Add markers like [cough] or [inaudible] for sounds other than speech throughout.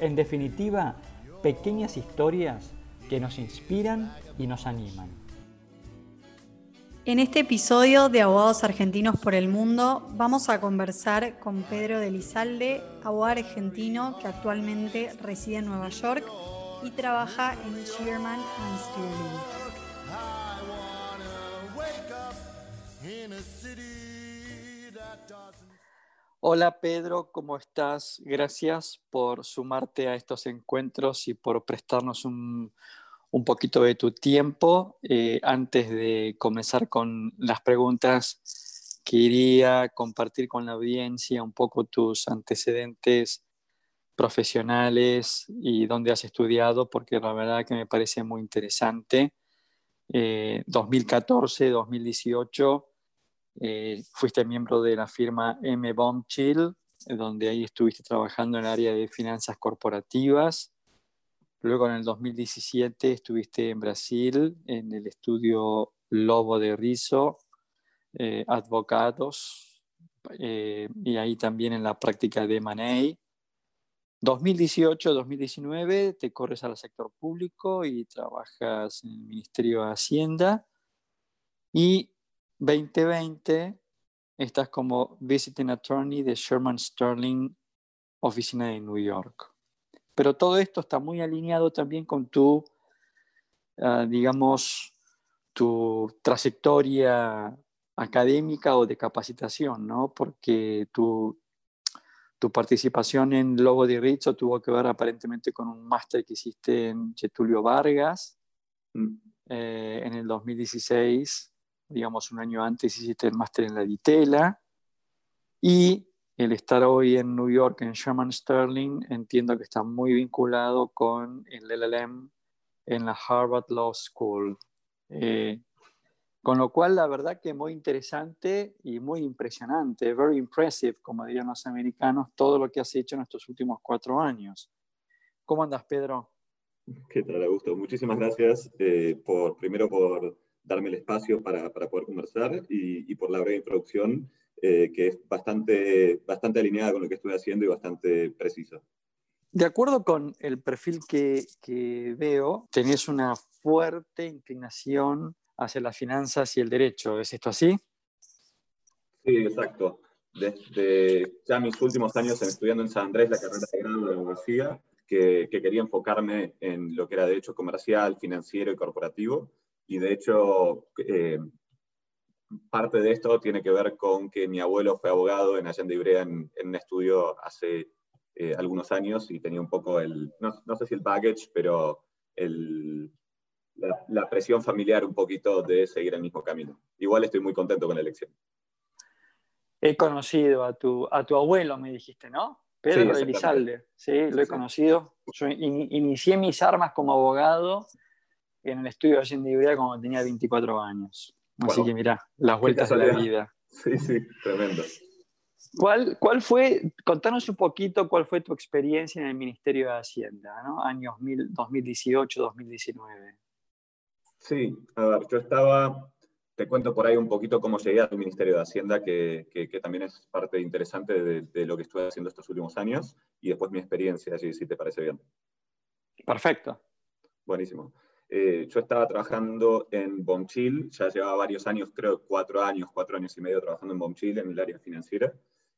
En definitiva, pequeñas historias que nos inspiran y nos animan. En este episodio de Abogados Argentinos por el Mundo vamos a conversar con Pedro de Lizalde, abogado argentino que actualmente reside en Nueva York y trabaja en Shearman Sterling. Hola Pedro, ¿cómo estás? Gracias por sumarte a estos encuentros y por prestarnos un, poquito de tu tiempo. Eh, antes de comenzar con las preguntas, quería compartir con la audiencia un poco tus antecedentes profesionales y dónde has estudiado, porque la verdad que me parece muy interesante. 2014, 2018, eh, fuiste miembro de la firma M. Chill, donde ahí estuviste trabajando en el área de finanzas corporativas. Luego en el 2017 estuviste en Brasil, en el estudio Lobo de Rizo, eh, Advocados, eh, y ahí también en la práctica de Manei. 2018-2019 te corres al sector público y trabajas en el Ministerio de Hacienda. Y 2020 estás como Visiting Attorney de Sherman Sterling, oficina de New York. Pero todo esto está muy alineado también con tu, ah, digamos, tu trayectoria académica o de capacitación, ¿no? Porque tu, tu participación en Lobo de Rizzo tuvo que ver aparentemente con un máster que hiciste en Getulio Vargas mm. eh, en el 2016, digamos un año antes hiciste el máster en la Ditela y el estar hoy en New York en Sherman Sterling entiendo que está muy vinculado con el LLM en la Harvard Law School. Eh, con lo cual, la verdad que muy interesante y muy impresionante, very impressive, como dirían los americanos, todo lo que has hecho en estos últimos cuatro años. ¿Cómo andas, Pedro? ¿Qué tal, Augusto? Muchísimas gracias, eh, por, primero por darme el espacio para, para poder conversar y, y, por la breve introducción, eh, que es bastante, bastante alineada con lo que estoy haciendo y bastante precisa. De acuerdo con el perfil que, que veo, tenés una fuerte inclinación hacia las finanzas y el derecho. ¿Es esto así? Sí, exacto. Desde ya mis últimos años en estudiando en San Andrés la carrera de grado de abogacía, que, que, quería enfocarme en lo que era derecho comercial, financiero y corporativo. Y de hecho, eh, parte de esto tiene que ver con que mi abuelo fue abogado en Allende Ibrea en, en un estudio hace eh, algunos años y tenía un poco el, no, no sé si el baggage, pero el, la, presión familiar un poquito de seguir el mismo camino. Igual estoy muy contento con la elección. He conocido a tu, a tu abuelo, me dijiste, ¿no? Pedro sí, Elizalde. Sí, lo he conocido. Yo inicié mis armas como abogado en el estudio de Allende cuando tenía 24 años. Así que mira, las vueltas de la vida. Sí, sí, tremendo. ¿Cuál, ¿Cuál fue, contanos un poquito cuál fue tu experiencia en el Ministerio de Hacienda, ¿no? años 2018-2019? Sí, a ver, yo estaba, te cuento por ahí un poquito cómo llegué al Ministerio de Hacienda, que, que, también es parte interesante de, de, lo que estuve haciendo estos últimos años, y después mi experiencia, si, si te parece bien. Perfecto. Buenísimo. Eh, yo estaba trabajando en Bomchil, ya llevaba varios años, creo cuatro años, cuatro años y medio trabajando en Bomchil en el área financiera,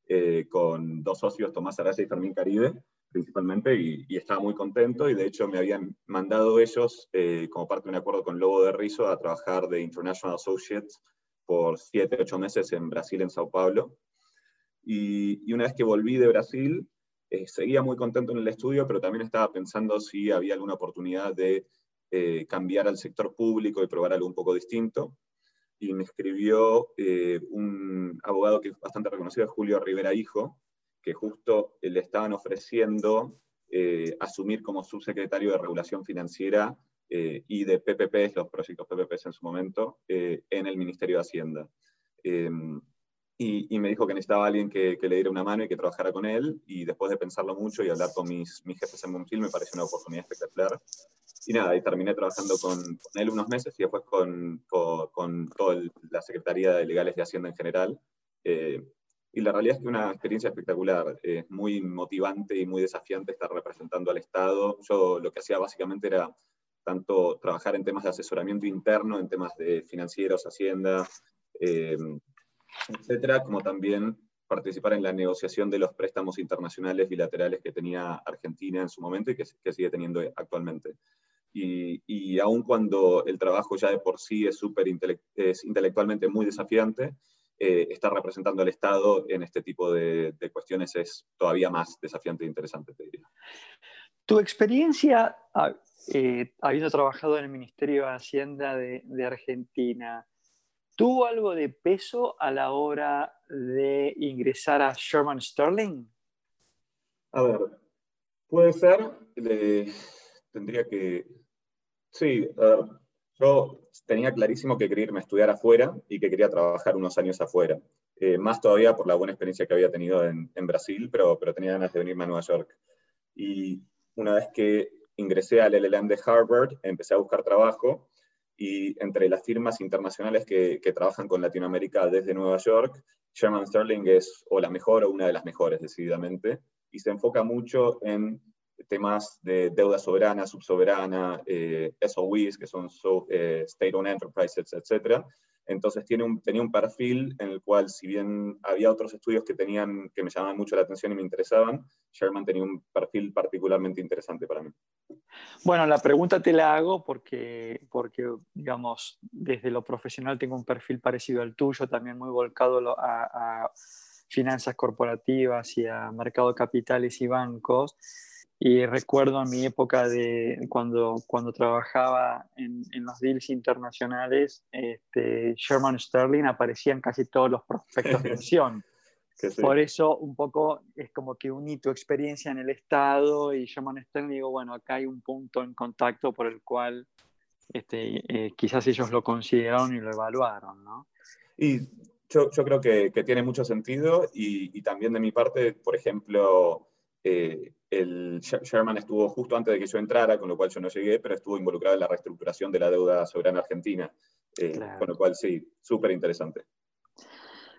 eh, con dos socios, Tomás Araya y Fermín Caribe, principalmente, y, y, estaba muy contento, y de hecho me habían mandado ellos, eh, como parte de un acuerdo con Lobo de Rizo, a trabajar de International Associates por siete, ocho meses en Brasil, en Sao Paulo. Y, y una vez que volví de Brasil, eh, seguía muy contento en el estudio, pero también estaba pensando si había alguna oportunidad de eh, cambiar al sector público y probar algo un poco distinto. Y me escribió eh, un abogado que es bastante reconocido, Julio Rivera Hijo, que justo le estaban ofreciendo eh, asumir como subsecretario de Regulación Financiera y de PPPs, los proyectos PPPs en su momento, en el Ministerio de Hacienda. Em, y, me dijo que necesitaba alguien que, le diera una mano y que trabajara con él. Y después de pensarlo mucho y hablar con mis, mis jefes en Monfil, me pareció una oportunidad espectacular. Y nada, y terminé trabajando con, él unos meses y después con, con, toda la Secretaría de Legales de Hacienda en general. Eh, y la realidad es que una experiencia espectacular, es muy motivante y muy desafiante estar representando al Estado. Yo lo que hacía básicamente era tanto trabajar en temas de asesoramiento interno, en temas de financieros, Hacienda, eh, etcétera, como también participar en la negociación de los préstamos internacionales bilaterales que tenía Argentina en su momento y que, sigue teniendo actualmente. Y, y, aun cuando el trabajo ya de por sí es, super es intelectualmente muy desafiante, eh, estar representando al Estado en este tipo de, cuestiones es todavía más desafiante e interesante, te diría. Tu experiencia, ah, eh, habiendo trabajado en el Ministerio de Hacienda de, de Argentina, ¿Tuvo algo de peso a la hora de ingresar a Sherman Sterling? A ver, puede ser, tendría que... Sí, yo tenía clarísimo que quería irme a estudiar afuera y que quería trabajar unos años afuera. Eh, más todavía por la buena experiencia que había tenido en, en, Brasil, pero, pero tenía ganas de venirme a Nueva York. Y una vez que ingresé al LLM de Harvard, empecé a buscar trabajo y entre las firmas internacionales que, trabajan con Latinoamérica desde Nueva York, Sherman Sterling es o la mejor o una de las mejores, decididamente, y se enfoca mucho en temas de deuda soberana, subsoberana, eh, SOEs, que son eh, State-Owned Enterprises, etc., entonces tiene un, tenía un perfil en el cual, si bien había otros estudios que, tenían, que me llamaban mucho la atención y me interesaban, Sherman tenía un perfil particularmente interesante para mí. Bueno, la pregunta te la hago porque, porque, digamos, desde lo profesional tengo un perfil parecido al tuyo, también muy volcado a, a finanzas corporativas y a mercado de capitales y bancos. Y recuerdo en mi época de cuando, cuando trabajaba en, en los deals internacionales, este, Sherman Sterling aparecía en casi todos los prospectos de [laughs] acción. Por eso un poco es como que uní tu experiencia en el Estado y Sherman Sterling, digo, bueno, acá hay un punto en contacto por el cual este, eh, quizás ellos lo consideraron y lo evaluaron, ¿no? Y yo, yo creo que, que, tiene mucho sentido y, y, también de mi parte, por ejemplo, eh, el Sherman estuvo justo antes de que yo entrara, con lo cual yo no llegué, pero estuvo involucrado en la reestructuración de la deuda soberana argentina, eh, con lo cual sí, súper interesante.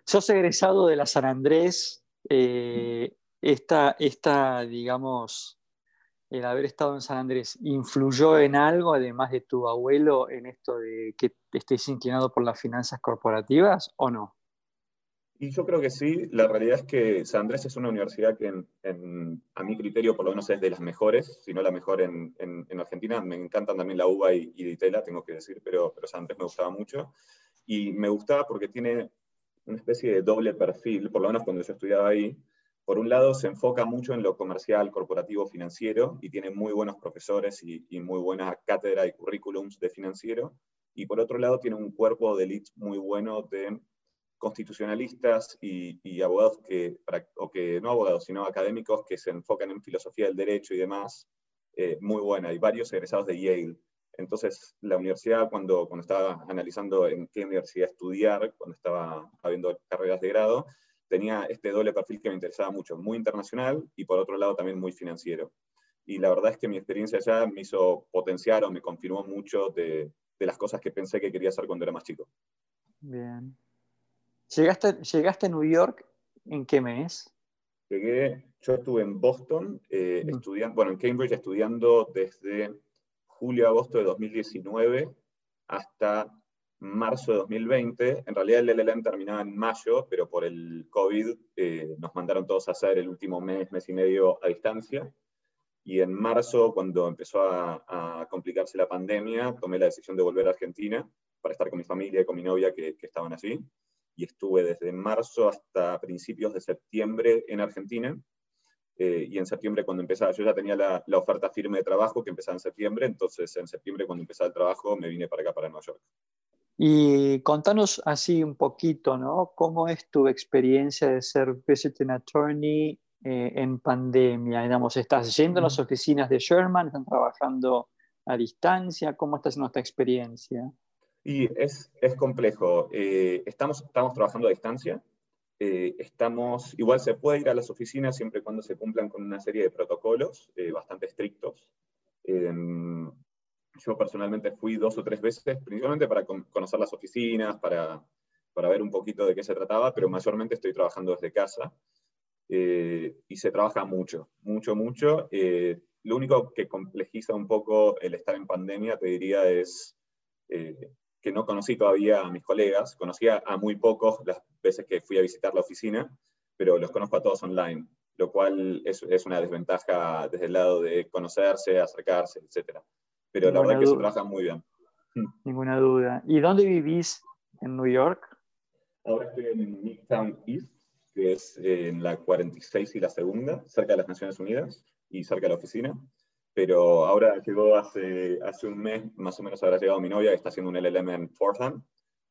Sos egresado de la San Andrés, eh, esta, esta, digamos, el haber estado en San Andrés, ¿influyó en algo, además de tu abuelo, en esto de que estés inclinado por las finanzas corporativas o no? Y yo creo que sí, la realidad es que San Andrés es una universidad que a mi criterio por lo menos es de las mejores, si no la mejor en, Argentina. Me encantan también la UBA y, y Ditela, tengo que decir, pero, pero San Andrés me gustaba mucho. Y me gustaba porque tiene una especie de doble perfil, por lo menos cuando yo estudiaba ahí. Por un lado, se enfoca mucho en lo comercial, corporativo, financiero, y tiene muy buenos profesores y, y muy buena cátedra y currículums de financiero. Y por otro lado, tiene un cuerpo de elite muy bueno de constitucionalistas y, abogados que, o que, no abogados, sino académicos que se enfocan en filosofía del derecho y demás, eh, muy buena. Hay varios egresados de Yale. Entonces, la universidad, cuando, cuando estaba analizando en qué universidad estudiar, cuando estaba habiendo carreras de grado, tenía este doble perfil que me interesaba mucho, muy internacional y por otro lado también muy financiero. Y la verdad es que mi experiencia allá me hizo potenciar o me confirmó mucho de, de las cosas que pensé que quería hacer cuando era más chico. Bien, ¿Llegaste, ¿Llegaste a New York en qué mes? Llegué, yo estuve en Boston, eh, mm. estudiando, bueno, en Cambridge estudiando desde julio-agosto de 2019 hasta marzo de 2020. En realidad el LLM terminaba en mayo, pero por el COVID eh, nos mandaron todos a hacer el último mes, mes y medio a distancia. Y en marzo, cuando empezó a, complicarse la pandemia, tomé la decisión de volver a Argentina para estar con mi familia y con mi novia que, que estaban allí y estuve desde marzo hasta principios de septiembre en Argentina. Eh, y en septiembre cuando empezaba, yo ya tenía la, la, oferta firme de trabajo que empezaba en septiembre, entonces en septiembre cuando empezaba el trabajo me vine para acá, para Nueva York. Y contanos así un poquito, ¿no? ¿Cómo es tu experiencia de ser visiting attorney eh, en pandemia? Digamos, ¿Estás yendo a las oficinas de Sherman? ¿Están trabajando a distancia? ¿Cómo está siendo esta experiencia? Y es, es complejo. Eh, estamos, estamos trabajando a distancia. Eh, estamos, igual se puede ir a las oficinas siempre y cuando se cumplan con una serie de protocolos bastante estrictos. Em, yo personalmente fui dos o tres veces, principalmente para conocer las oficinas, para, para ver un poquito de qué se trataba, pero mayormente estoy trabajando desde casa. Eh, y se trabaja mucho, mucho, mucho. Eh, lo único que complejiza un poco el estar en pandemia, te diría, es eh, que no conocí todavía a mis colegas, conocía a muy pocos las veces que fui a visitar la oficina, pero los conozco a todos online, lo cual es, es una desventaja desde el lado de conocerse, acercarse, etc. Pero la verdad es que se trabaja muy bien. [laughs] Ninguna duda. ¿Y dónde vivís en New York? Ahora estoy en Midtown East, que es en la 46 y la segunda, cerca de las Naciones Unidas y cerca de la oficina. Pero ahora llegó hace, hace un mes, más o menos habrá llegado mi novia, que está haciendo un LLM en Fordham,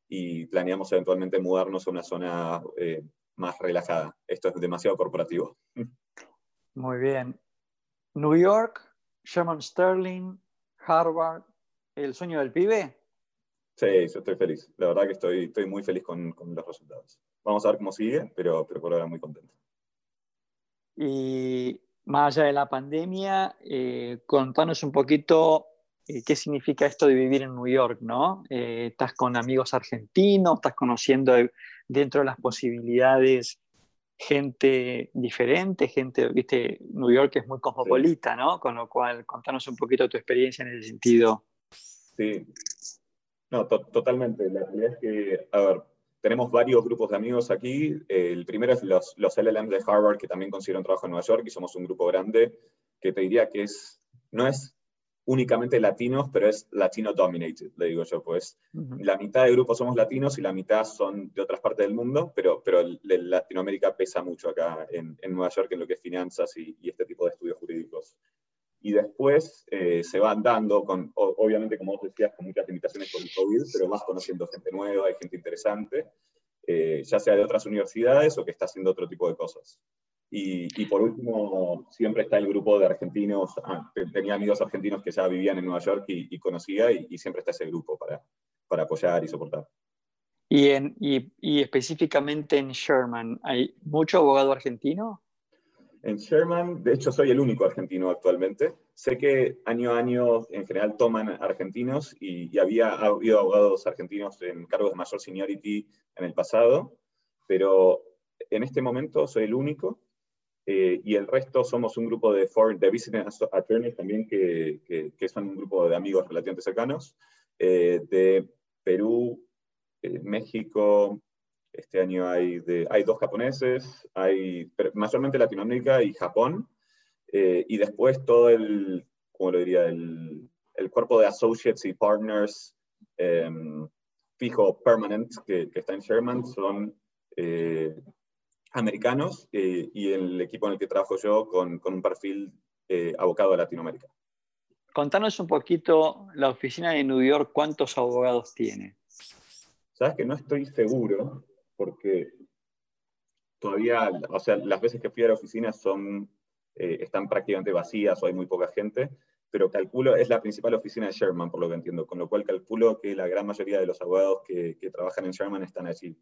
y planeamos eventualmente mudarnos a una zona eh, más relajada. Esto es demasiado corporativo. Muy bien. New York, Sherman Sterling, Harvard, ¿el sueño del pibe? Sí, yo estoy feliz. La verdad que estoy, estoy muy feliz con, con los resultados. Vamos a ver cómo sigue, pero, pero por ahora muy contento. Y más allá de la pandemia, eh, contanos un poquito eh, qué significa esto de vivir en New York, ¿no? Eh, ¿Estás con amigos argentinos? ¿Estás conociendo dentro de las posibilidades gente diferente, gente, viste, New York es muy cosmopolita, ¿no? Con lo cual, contanos un poquito tu experiencia en ese sentido. Sí, no, totalmente. La realidad es que, a ver, tenemos varios grupos de amigos aquí. el primero es los, los LLMs de Harvard, que también consiguieron trabajo en Nueva York, y somos un grupo grande, que te diría que es, no es únicamente latinos, pero es latino dominated, le digo yo, pues la mitad del grupo somos latinos y la mitad son de otras partes del mundo, pero, pero Latinoamérica pesa mucho acá en, Nueva York en lo que es finanzas y, este tipo de estudios jurídicos. Y después eh, se van dando, con, obviamente, como vos decías, con muchas limitaciones por el COVID, pero vas conociendo gente nueva, hay gente interesante, eh, ya sea de otras universidades o que está haciendo otro tipo de cosas. Y, por último, siempre está el grupo de argentinos, ah, tenía amigos argentinos que ya vivían en Nueva York y, conocía, y, siempre está ese grupo para, para apoyar y soportar. Y, en, y, específicamente en Sherman, ¿hay mucho abogado argentino? En Sherman, de hecho, soy el único argentino actualmente. Sé que año a año, en general, toman argentinos y, había habido abogados argentinos en cargos de mayor seniority en el pasado, pero en este momento soy el único eh, y el resto somos un grupo de, foreign, de visiting attorneys también, que, que, son un grupo de amigos relativamente cercanos, eh, de Perú, eh, México, este año hay, de, hay dos japoneses, hay mayormente Latinoamérica y Japón, y después todo el, ¿cómo lo diría?, el, el cuerpo de associates y partners em, fijo, permanent, que, que, está en Sherman, son americanos eh, y el equipo en el que trabajo yo con, un perfil eh, abocado a Latinoamérica. Contanos un poquito la oficina de New York, ¿cuántos abogados tiene? Sabes que no estoy seguro porque todavía, o sea, las veces que fui a la oficina son, eh, están prácticamente vacías o hay muy poca gente, pero calculo, es la principal oficina de Sherman, por lo que entiendo, con lo cual calculo que la gran mayoría de los abogados que, que trabajan en Sherman están allí.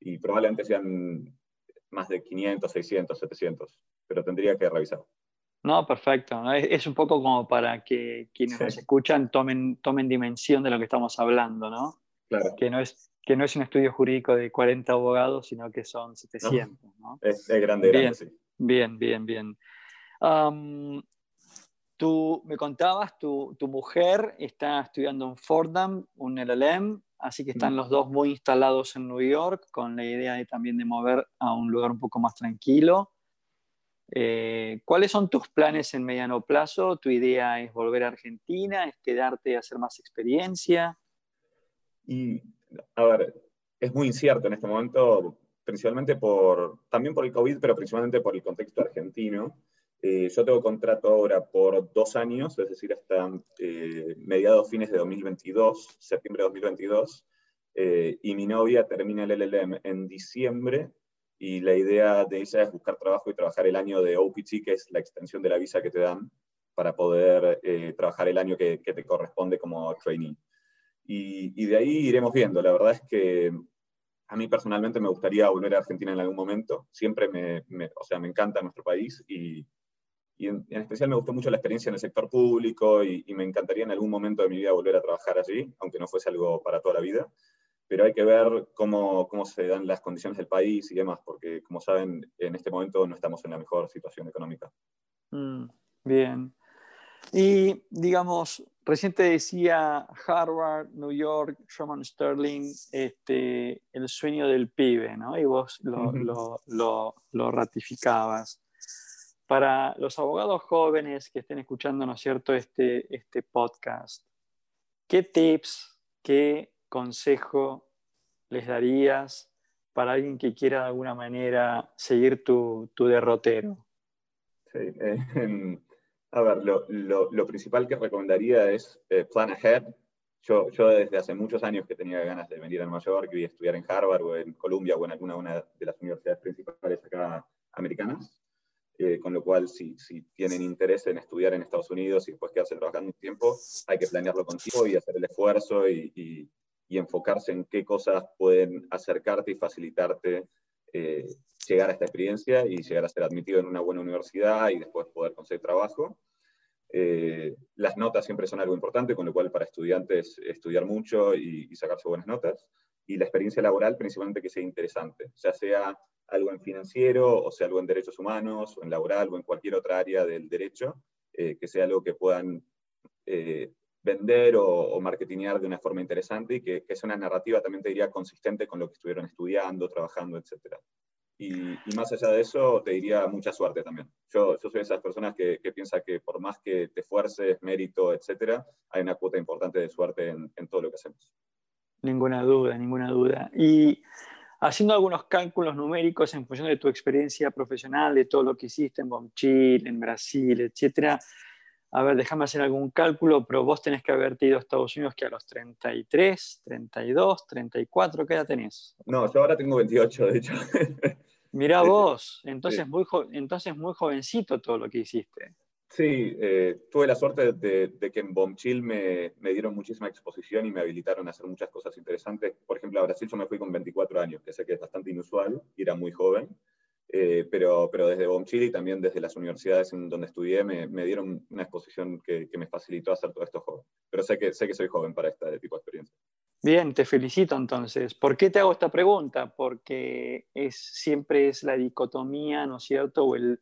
Y probablemente sean más de 500, 600, 700, pero tendría que revisar. No, perfecto. Es, un poco como para que quienes nos escuchan tomen, tomen dimensión de lo que estamos hablando, ¿no? Claro. Que no es, que no es un estudio jurídico de 40 abogados, sino que son 700. ¿no? Es, grande, bien, grande, sí. Bien, bien, bien. tú me contabas, tu, tu, mujer está estudiando en Fordham, un LLM, así que están los dos muy instalados en New York con la idea de también de mover a un lugar un poco más tranquilo. Eh, ¿Cuáles son tus planes en mediano plazo? ¿Tu idea es volver a Argentina? ¿Es quedarte a hacer más experiencia? Y, a ver, es muy incierto en este momento, principalmente por, también por el COVID, pero principalmente por el contexto argentino. Eh, yo tengo contrato ahora por dos años, es decir, hasta eh, mediados fines de 2022, septiembre de 2022, eh, y mi novia termina el LLM en diciembre, y la idea de ella es buscar trabajo y trabajar el año de OPT, que es la extensión de la visa que te dan para poder eh, trabajar el año que, te corresponde como trainee. Y, de ahí iremos viendo. La verdad es que a mí personalmente me gustaría volver a Argentina en algún momento. Siempre me, o sea, me encanta nuestro país y, en, especial me gustó mucho la experiencia en el sector público y, y, me encantaría en algún momento de mi vida volver a trabajar allí, aunque no fuese algo para toda la vida pero hay que ver cómo, cómo se dan las condiciones del país y demás, porque como saben, en este momento no estamos en la mejor situación económica. Mm, bien. Y digamos, recién te decía Harvard, New York, Sherman Sterling, este, el sueño del pibe, ¿no? Y vos lo, lo, lo, lo, ratificabas. Para los abogados jóvenes que estén escuchando, ¿no es cierto?, este, este podcast, ¿qué tips, qué consejo les darías para alguien que quiera de alguna manera seguir tu, derrotero? Sí, [laughs] eh, a ver, lo, principal que recomendaría es eh, plan ahead. Yo, yo desde hace muchos años que tenía ganas de venir a Nueva York y estudiar en Harvard o en Columbia o en alguna una de las universidades principales acá americanas. Eh, con lo cual, si, si, tienen interés en estudiar en Estados Unidos y después quedarse trabajando un tiempo, hay que planearlo contigo y hacer el esfuerzo y, y enfocarse en qué cosas pueden acercarte y facilitarte eh, llegar a esta experiencia y llegar a ser admitido en una buena universidad y después poder conseguir trabajo. Eh, las notas siempre son algo importante, con lo cual para estudiantes estudiar mucho y, sacarse buenas notas. Y la experiencia laboral principalmente que sea interesante, ya sea algo en financiero, o sea algo en derechos humanos, o en laboral, o en cualquier otra área del derecho, eh, que sea algo que puedan vender o, o marketinear de una forma interesante y que, que, sea una narrativa también te diría consistente con lo que estuvieron estudiando, trabajando, etc. Y, más allá de eso, te diría mucha suerte también. Yo, yo soy de esas personas que, que piensa que por más que te esfuerces, mérito, etc., hay una cuota importante de suerte en, todo lo que hacemos. Ninguna duda, ninguna duda. Y haciendo algunos cálculos numéricos en función de tu experiencia profesional, de todo lo que hiciste en Bonchil, en Brasil, etcétera, a ver, déjame hacer algún cálculo, pero vos tenés que haberte ido a Estados Unidos que a los 33, 32, 34, ¿qué edad tenés? No, yo ahora tengo 28, de hecho. [laughs] Mirá vos, entonces, muy entonces muy jovencito todo lo que hiciste. Sí, eh, tuve la suerte de, que en Bomchil me, me, dieron muchísima exposición y me habilitaron a hacer muchas cosas interesantes. Por ejemplo, a Brasil yo me fui con 24 años, que sé que es bastante inusual y era muy joven. Eh, pero, pero desde Bomchili y también desde las universidades en donde estudié me, me dieron una exposición que, que, me facilitó hacer todo esto joven. Pero sé que, sé que soy joven para este tipo de experiencia. Bien, te felicito entonces. ¿Por qué te hago esta pregunta? Porque es, siempre es la dicotomía, ¿no es cierto? O el,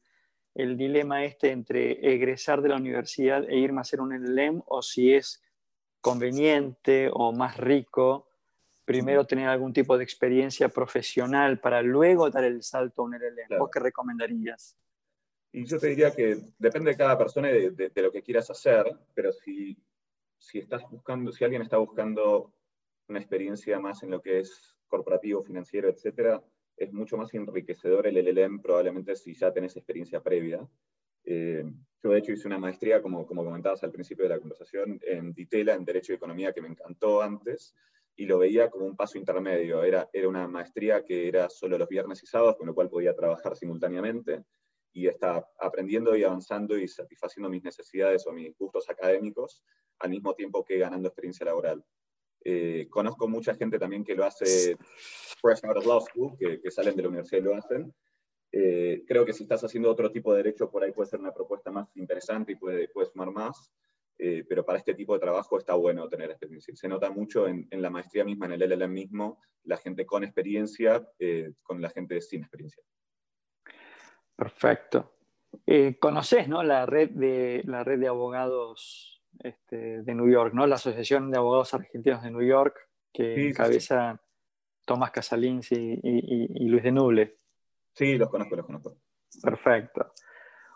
el dilema este entre egresar de la universidad e irme a hacer un LLM o si es conveniente o más rico primero tener algún tipo de experiencia profesional para luego dar el salto a un LLM? ¿Vos qué recomendarías? Y yo te diría que depende de cada persona y de, lo que quieras hacer, pero si, si, estás buscando, si alguien está buscando una experiencia más en lo que es corporativo, financiero, etcétera, es mucho más enriquecedor el LLM probablemente si ya tenés experiencia previa. Eh, yo de hecho hice una maestría, como, como comentabas al principio de la conversación, en Ditela, en Derecho y Economía, que me encantó antes, y lo veía como un paso intermedio. Era, era una maestría que era solo los viernes y sábados, con lo cual podía trabajar simultáneamente y estaba aprendiendo y avanzando y satisfaciendo mis necesidades o mis gustos académicos al mismo tiempo que ganando experiencia laboral. Eh, conozco mucha gente también que lo hace fresh out of law school, que, salen de la universidad y lo hacen. Eh, creo que si estás haciendo otro tipo de derecho, por ahí puede ser una propuesta más interesante y puede, puede sumar más. Eh, pero para este tipo de trabajo está bueno tener experiencia. Se nota mucho en, la maestría misma, en el LLM mismo, la gente con experiencia eh, con la gente sin experiencia. Perfecto. Eh, ¿Conoces ¿no? la, red de, la red de abogados este, de New York, ¿no? la Asociación de Abogados Argentinos de New York, que encabeza Tomás Casalins y, y Luis de Nuble? Sí, los conozco, los conozco. Perfecto.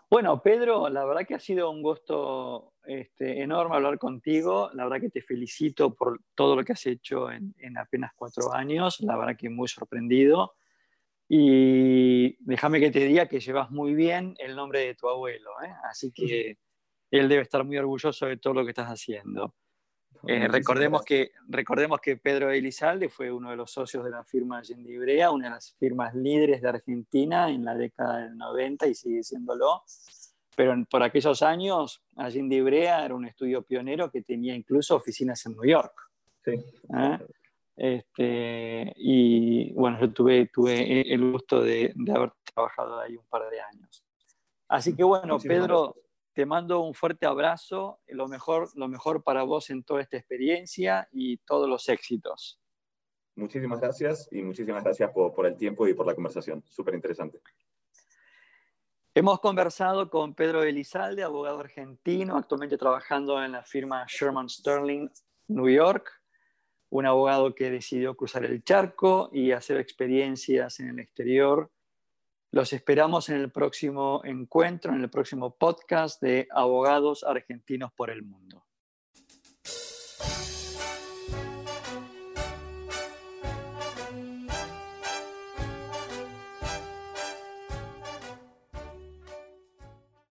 Bueno, Pedro, la verdad que ha sido un gusto este, enorme hablar contigo. La verdad que te felicito por todo lo que has hecho en, apenas cuatro años. La verdad que muy sorprendido. Y déjame que te diga que llevas muy bien el nombre de tu abuelo. ¿eh? Así que él debe estar muy orgulloso de todo lo que estás haciendo. Eh, recordemos, que, recordemos que Pedro Elizalde fue uno de los socios de la firma Allende Ibrea, una de las firmas líderes de Argentina en la década del 90 y sigue siéndolo. Pero por aquellos años, Allende Ibrea era un estudio pionero que tenía incluso oficinas en New York. Sí. ¿Eh? Este, y bueno, yo tuve, tuve el gusto de, de, haber trabajado ahí un par de años. Así que bueno, Pedro, te mando un fuerte abrazo, lo mejor, lo mejor para vos en toda esta experiencia y todos los éxitos. Muchísimas gracias y muchísimas gracias por, por el tiempo y por la conversación. Súper interesante. Hemos conversado con Pedro Elizalde, abogado argentino, actualmente trabajando en la firma Sherman Sterling, New York, un abogado que decidió cruzar el charco y hacer experiencias en el exterior los esperamos en el próximo encuentro, en el próximo podcast de Abogados Argentinos por el Mundo.